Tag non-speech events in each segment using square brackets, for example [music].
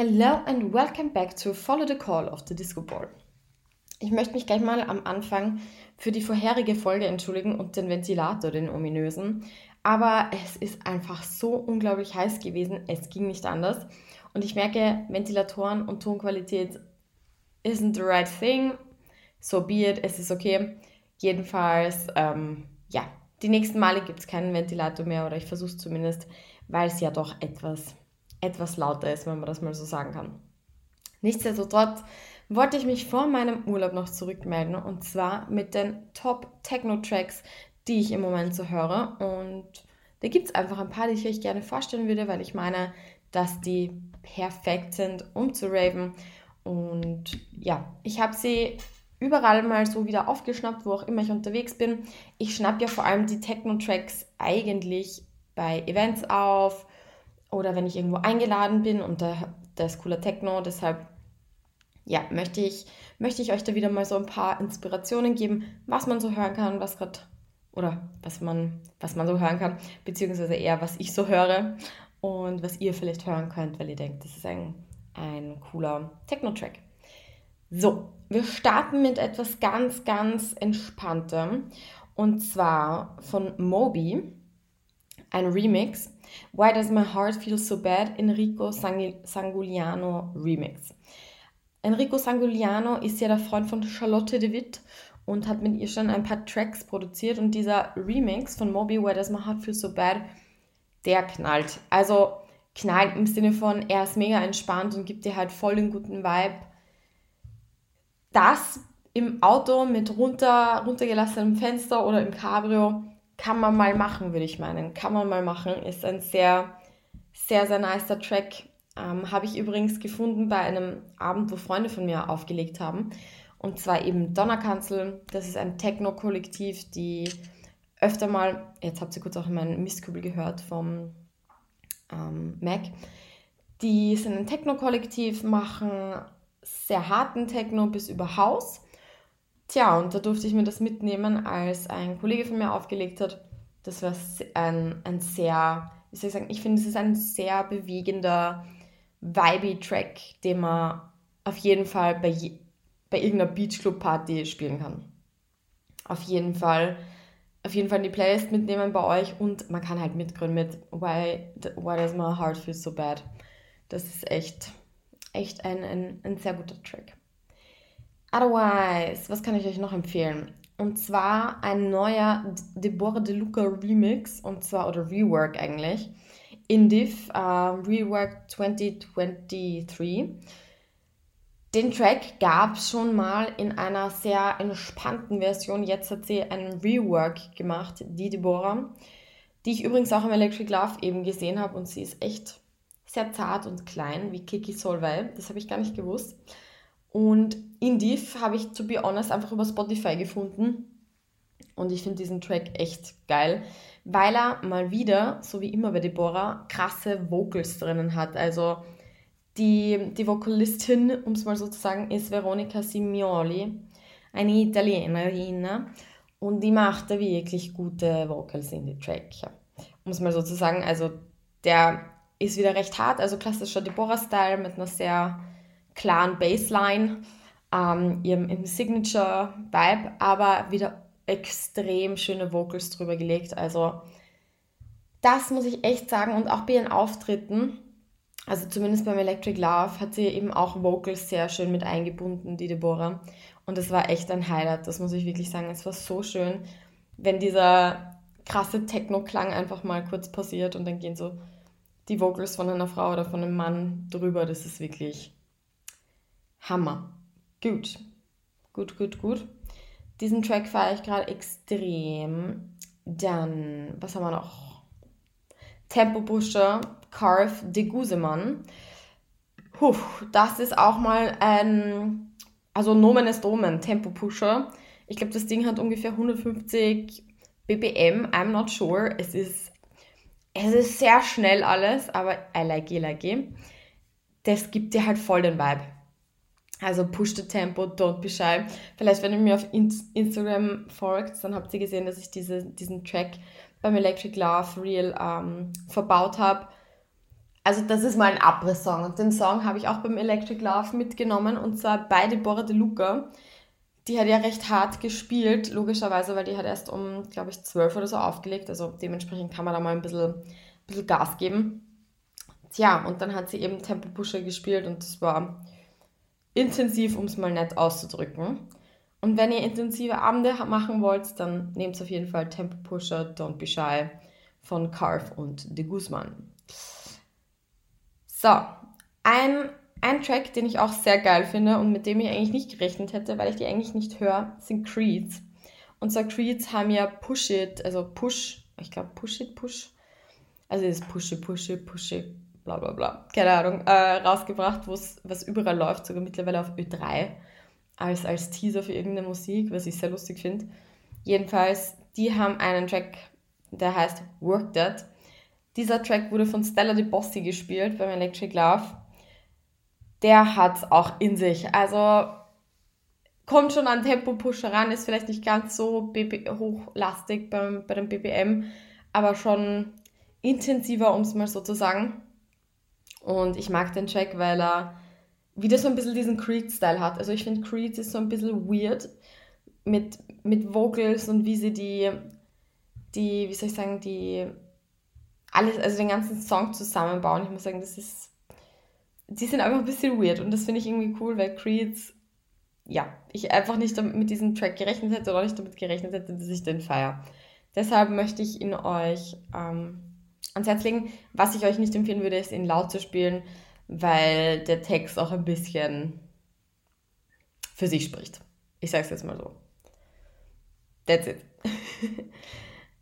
Hello and welcome back to Follow the Call of the Disco Ball. Ich möchte mich gleich mal am Anfang für die vorherige Folge entschuldigen und den Ventilator, den ominösen. Aber es ist einfach so unglaublich heiß gewesen, es ging nicht anders. Und ich merke, Ventilatoren und Tonqualität isn't the right thing. So be it, es ist okay. Jedenfalls, ähm, ja, die nächsten Male gibt es keinen Ventilator mehr oder ich versuche es zumindest, weil es ja doch etwas etwas lauter ist, wenn man das mal so sagen kann. Nichtsdestotrotz wollte ich mich vor meinem Urlaub noch zurückmelden und zwar mit den Top Techno-Tracks, die ich im Moment so höre. Und da gibt es einfach ein paar, die ich euch gerne vorstellen würde, weil ich meine, dass die perfekt sind, um zu raven. Und ja, ich habe sie überall mal so wieder aufgeschnappt, wo auch immer ich unterwegs bin. Ich schnapp ja vor allem die Techno-Tracks eigentlich bei Events auf oder wenn ich irgendwo eingeladen bin und da, da ist cooler Techno, deshalb ja, möchte ich, möchte ich euch da wieder mal so ein paar Inspirationen geben, was man so hören kann, was gerade oder was man, was man so hören kann, beziehungsweise eher, was ich so höre und was ihr vielleicht hören könnt, weil ihr denkt, das ist ein, ein cooler Techno-Track. So, wir starten mit etwas ganz, ganz Entspanntem und zwar von Moby, ein Remix Why Does My Heart Feel So Bad? Enrico Sanguliano Remix. Enrico Sanguliano ist ja der Freund von Charlotte de Witt und hat mit ihr schon ein paar Tracks produziert und dieser Remix von Moby Why Does My Heart Feel So Bad, der knallt. Also knallt im Sinne von, er ist mega entspannt und gibt dir halt voll den guten Vibe. Das im Auto mit runter, runtergelassenem Fenster oder im Cabrio kann man mal machen, würde ich meinen. Kann man mal machen. Ist ein sehr, sehr, sehr nicer Track. Ähm, Habe ich übrigens gefunden bei einem Abend, wo Freunde von mir aufgelegt haben. Und zwar eben Donnerkanzel. Das ist ein Techno-Kollektiv, die öfter mal, jetzt habt ihr kurz auch in meinen Mistkübel gehört vom ähm, Mac. Die sind ein Techno-Kollektiv, machen sehr harten Techno bis über Haus Tja, und da durfte ich mir das mitnehmen, als ein Kollege von mir aufgelegt hat. Das war ein, ein sehr, wie soll ich sagen, ich finde, es ist ein sehr bewegender, vibey Track, den man auf jeden Fall bei, je, bei irgendeiner Beachclub-Party spielen kann. Auf jeden Fall, auf jeden Fall die Playlist mitnehmen bei euch und man kann halt mitgründen mit Why, Why Does My Heart Feel So Bad. Das ist echt, echt ein, ein, ein sehr guter Track. Otherwise, was kann ich euch noch empfehlen? Und zwar ein neuer Deborah De Luca Remix, und zwar, oder Rework eigentlich, in Div, uh, Rework 2023. Den Track gab es schon mal in einer sehr entspannten Version. Jetzt hat sie einen Rework gemacht, die Deborah, die ich übrigens auch im Electric Love eben gesehen habe. Und sie ist echt sehr zart und klein, wie Kiki Solveig. Das habe ich gar nicht gewusst. Und Indiv habe ich, to be honest, einfach über Spotify gefunden. Und ich finde diesen Track echt geil, weil er mal wieder, so wie immer bei Deborah, krasse Vocals drinnen hat. Also die, die Vokalistin, um es mal so zu sagen, ist Veronica Simioli, eine Italienerin. Und die macht da wirklich gute Vocals in die Track. Um es mal so zu sagen, also der ist wieder recht hart, also klassischer Deborah-Style mit einer sehr klaren Bassline, ähm, ihrem, ihrem Signature-Vibe, aber wieder extrem schöne Vocals drüber gelegt. Also das muss ich echt sagen und auch bei ihren Auftritten, also zumindest beim Electric Love, hat sie eben auch Vocals sehr schön mit eingebunden, die Deborah. Und es war echt ein Highlight, das muss ich wirklich sagen. Es war so schön, wenn dieser krasse Techno-Klang einfach mal kurz passiert und dann gehen so die Vocals von einer Frau oder von einem Mann drüber. Das ist wirklich Hammer. Gut. Gut, gut, gut. Diesen Track fahre ich gerade extrem. Dann, was haben wir noch? Tempo Pusher, Carve de Gusemann. Puh, das ist auch mal ein, also Nomen ist Omen, Tempo Pusher. Ich glaube, das Ding hat ungefähr 150 BPM, I'm not sure. Es ist, es ist sehr schnell alles, aber I like it, like it. Das gibt dir halt voll den Vibe. Also push the tempo, don't be shy. Vielleicht, wenn ihr mir auf Instagram folgt, dann habt ihr gesehen, dass ich diese, diesen Track beim Electric Love Real ähm, verbaut habe. also das ist mal ein Abriss-Song. Und den Song habe ich auch beim Electric Love mitgenommen und zwar bei Deborah De Luca. Die hat ja recht hart gespielt, logischerweise, weil die hat erst um, glaube ich, 12 oder so aufgelegt. Also dementsprechend kann man da mal ein bisschen, ein bisschen Gas geben. Tja, und dann hat sie eben Tempo Pusher gespielt und das war intensiv, um es mal nett auszudrücken. Und wenn ihr intensive Abende machen wollt, dann nehmt auf jeden Fall Tempo Pusher, Don't Be Shy von Carve und De Guzman. So, ein, ein Track, den ich auch sehr geil finde und mit dem ich eigentlich nicht gerechnet hätte, weil ich die eigentlich nicht höre, sind Creeds. Und zwar Creeds haben ja Push It, also Push, ich glaube Push It, Push, also das Push It, Push It, Push It, bla bla bla, keine Ahnung, äh, rausgebracht, was überall läuft, sogar mittlerweile auf Ö3 als, als Teaser für irgendeine Musik, was ich sehr lustig finde. Jedenfalls, die haben einen Track, der heißt Work That. Dieser Track wurde von Stella De Bossi gespielt beim Electric Love. Der hat es auch in sich. Also kommt schon an Tempo-Pusher ran, ist vielleicht nicht ganz so BB hochlastig beim, bei dem BBM, aber schon intensiver, um es mal so zu sagen. Und ich mag den Track, weil er wieder so ein bisschen diesen Creed-Style hat. Also ich finde, Creed ist so ein bisschen weird mit, mit Vocals und wie sie die, die, wie soll ich sagen, die alles, also den ganzen Song zusammenbauen. Ich muss sagen, das ist, die sind einfach ein bisschen weird und das finde ich irgendwie cool, weil Creeds, ja, ich einfach nicht mit diesem Track gerechnet hätte oder nicht damit gerechnet hätte, dass ich den feiere. Deshalb möchte ich ihn euch ähm, ans Herz legen. Was ich euch nicht empfehlen würde, ist ihn laut zu spielen, weil der Text auch ein bisschen für sich spricht. Ich sage es jetzt mal so. That's it. [laughs]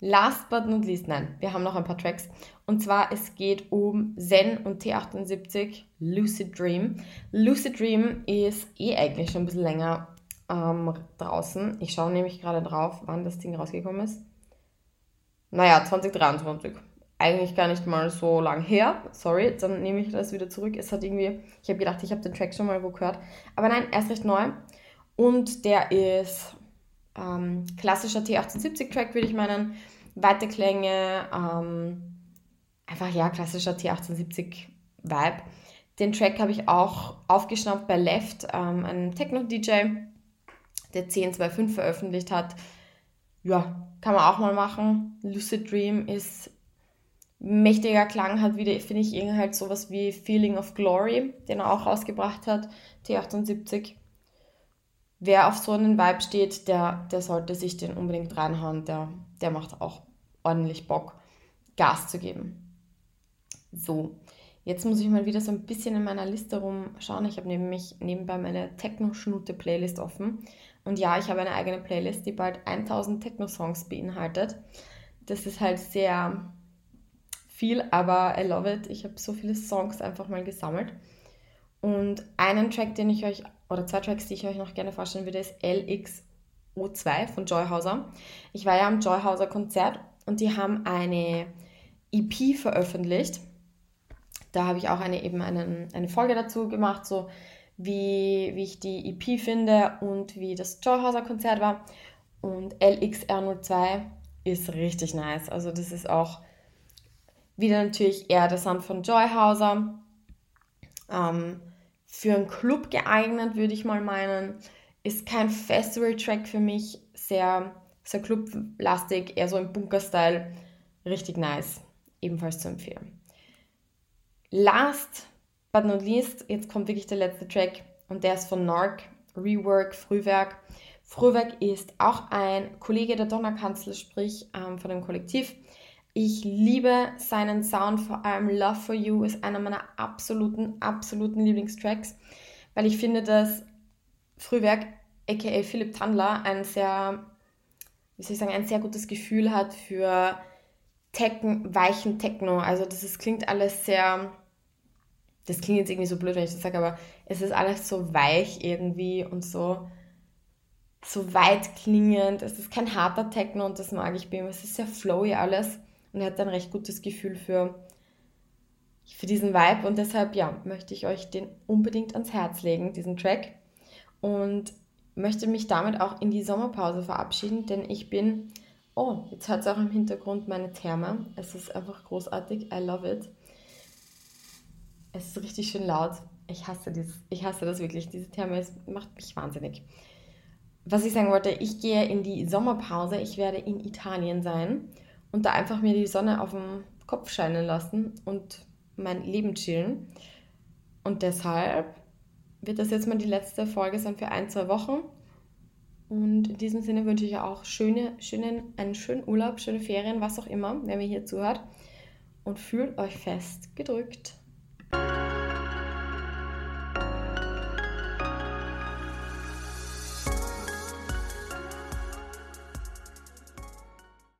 Last but not least, nein, wir haben noch ein paar Tracks. Und zwar, es geht um Zen und T78 Lucid Dream. Lucid Dream ist eh eigentlich schon ein bisschen länger ähm, draußen. Ich schaue nämlich gerade drauf, wann das Ding rausgekommen ist. Naja, 2023. Eigentlich gar nicht mal so lang her. Sorry, dann nehme ich das wieder zurück. Es hat irgendwie, ich habe gedacht, ich habe den Track schon mal gehört. Aber nein, er ist recht neu. Und der ist ähm, klassischer T1870-Track, würde ich meinen. Weite Klänge, ähm, einfach ja, klassischer T1870-Vibe. Den Track habe ich auch aufgeschnappt bei Left, ähm, einem Techno-DJ, der 1025 veröffentlicht hat. Ja, kann man auch mal machen. Lucid Dream ist mächtiger Klang, hat wieder, finde ich, irgendwie halt sowas wie Feeling of Glory, den er auch rausgebracht hat, T78 wer auf so einen Vibe steht, der, der sollte sich den unbedingt reinhauen. Der, der macht auch ordentlich Bock, Gas zu geben. So, jetzt muss ich mal wieder so ein bisschen in meiner Liste rumschauen. Ich habe nämlich nebenbei meine Techno-Schnute-Playlist offen. Und ja, ich habe eine eigene Playlist, die bald 1000 Techno-Songs beinhaltet. Das ist halt sehr viel, aber I love it. Ich habe so viele Songs einfach mal gesammelt. Und einen Track, den ich euch oder zwei Tracks, die ich euch noch gerne vorstellen würde, ist LXO2 von Joyhauser. Ich war ja am Joyhauser Konzert und die haben eine EP veröffentlicht. Da habe ich auch eine, eben einen, eine Folge dazu gemacht, so wie, wie ich die EP finde und wie das Joyhauser Konzert war. Und LXR02 ist richtig nice. Also das ist auch wieder natürlich eher der Sound von Joyhauser. Ähm, für einen Club geeignet, würde ich mal meinen. Ist kein Festival-Track für mich, sehr, sehr clublastig, eher so im Bunker-Style. Richtig nice, ebenfalls zu empfehlen. Last but not least, jetzt kommt wirklich der letzte Track und der ist von Narc, Rework, Frühwerk. Frühwerk ist auch ein Kollege der Donnerkanzel, sprich ähm, von dem Kollektiv. Ich liebe seinen Sound, vor allem Love for You ist einer meiner absoluten, absoluten Lieblingstracks, weil ich finde, dass Frühwerk, aka Philipp Tandler, ein sehr, wie soll ich sagen, ein sehr gutes Gefühl hat für Tecken, weichen Techno. Also das ist, klingt alles sehr, das klingt jetzt irgendwie so blöd, wenn ich das sage, aber es ist alles so weich irgendwie und so, so weit klingend. Es ist kein harter Techno und das mag ich bei ihm. Es ist sehr flowy alles und er hat ein recht gutes Gefühl für, für diesen Vibe und deshalb ja, möchte ich euch den unbedingt ans Herz legen, diesen Track und möchte mich damit auch in die Sommerpause verabschieden, denn ich bin, oh, jetzt hat es auch im Hintergrund meine Therme, es ist einfach großartig, I love it. Es ist richtig schön laut. Ich hasse, dieses, ich hasse das wirklich. Diese Therme macht mich wahnsinnig. Was ich sagen wollte, ich gehe in die Sommerpause. Ich werde in Italien sein und da einfach mir die Sonne auf dem Kopf scheinen lassen und mein Leben chillen. Und deshalb wird das jetzt mal die letzte Folge sein für ein, zwei Wochen. Und in diesem Sinne wünsche ich auch schöne, schönen, einen schönen Urlaub, schöne Ferien, was auch immer, wer mir hier zuhört. Und fühlt euch fest gedrückt.